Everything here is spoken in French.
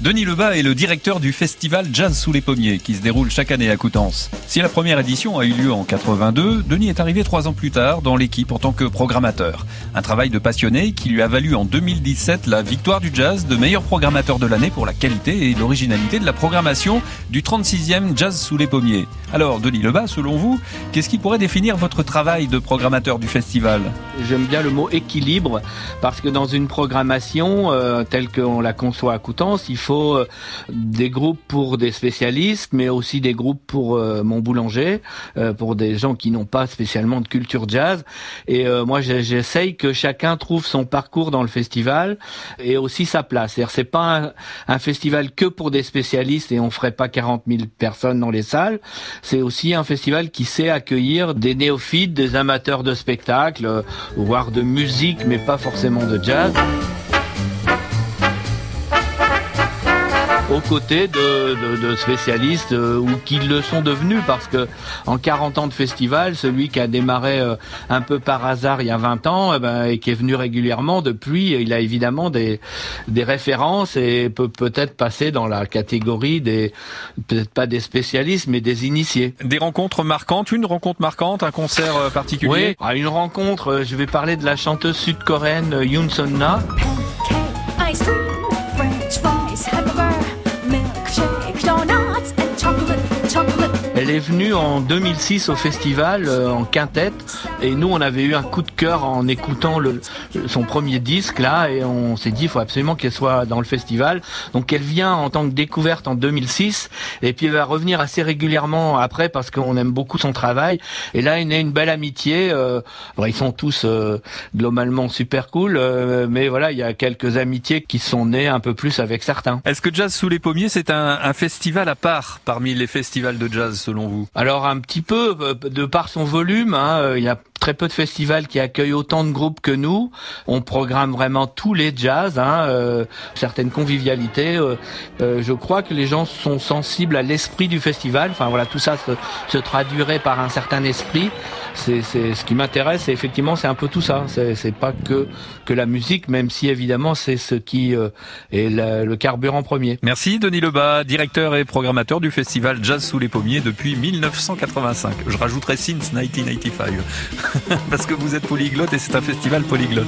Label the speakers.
Speaker 1: Denis Lebas est le directeur du festival Jazz sous les pommiers qui se déroule chaque année à Coutances. Si la première édition a eu lieu en 82, Denis est arrivé trois ans plus tard dans l'équipe en tant que programmateur. Un travail de passionné qui lui a valu en 2017 la victoire du jazz de meilleur programmateur de l'année pour la qualité et l'originalité de la programmation du 36e Jazz sous les pommiers. Alors Denis Lebas, selon vous, qu'est-ce qui pourrait définir votre travail de programmateur du festival?
Speaker 2: J'aime bien le mot équilibre parce que dans une programmation euh, telle qu'on la conçoit à Coutances, il faut euh, des groupes pour des spécialistes, mais aussi des groupes pour euh, mon boulanger, euh, pour des gens qui n'ont pas spécialement de culture jazz. Et moi, j'essaye que chacun trouve son parcours dans le festival et aussi sa place. cest c'est pas un, festival que pour des spécialistes et on ferait pas 40 000 personnes dans les salles. C'est aussi un festival qui sait accueillir des néophytes, des amateurs de spectacle, voire de musique, mais pas forcément de jazz. Aux côtés de, de, spécialistes euh, ou qui le sont devenus parce que en 40 ans de festival, celui qui a démarré euh, un peu par hasard il y a 20 ans eh ben, et qui est venu régulièrement depuis, il a évidemment des, des références et peut peut-être passer dans la catégorie des peut-être pas des spécialistes mais des initiés.
Speaker 1: Des rencontres marquantes, une rencontre marquante, un concert euh, particulier?
Speaker 2: Oui, ah, une rencontre. Je vais parler de la chanteuse sud-coréenne Yoon Son Na. Elle est venue en 2006 au festival euh, en quintette et nous on avait eu un coup de cœur en écoutant le, son premier disque là et on s'est dit il faut absolument qu'elle soit dans le festival. Donc elle vient en tant que découverte en 2006 et puis elle va revenir assez régulièrement après parce qu'on aime beaucoup son travail et là il y a une belle amitié. Euh, ils sont tous euh, globalement super cool mais voilà il y a quelques amitiés qui sont nées un peu plus avec certains.
Speaker 1: Est-ce que Jazz sous les pommiers c'est un, un festival à part parmi les festivals de jazz selon vous?
Speaker 2: Alors un petit peu, euh, de par son volume, hein, euh, il y a très peu de festivals qui accueillent autant de groupes que nous. On programme vraiment tous les jazz, hein, euh, certaines convivialités. je crois que les gens sont sensibles à l'esprit du festival. Enfin voilà, tout ça se, traduirait par un certain esprit. C'est ce qui m'intéresse. Effectivement, c'est un peu tout ça. C'est pas que que la musique, même si évidemment c'est ce qui est le carburant premier.
Speaker 1: Merci Denis Lebas, directeur et programmateur du festival Jazz sous les pommiers depuis 1985. Je rajouterai since 1995 parce que vous êtes polyglotte et c'est un festival polyglotte.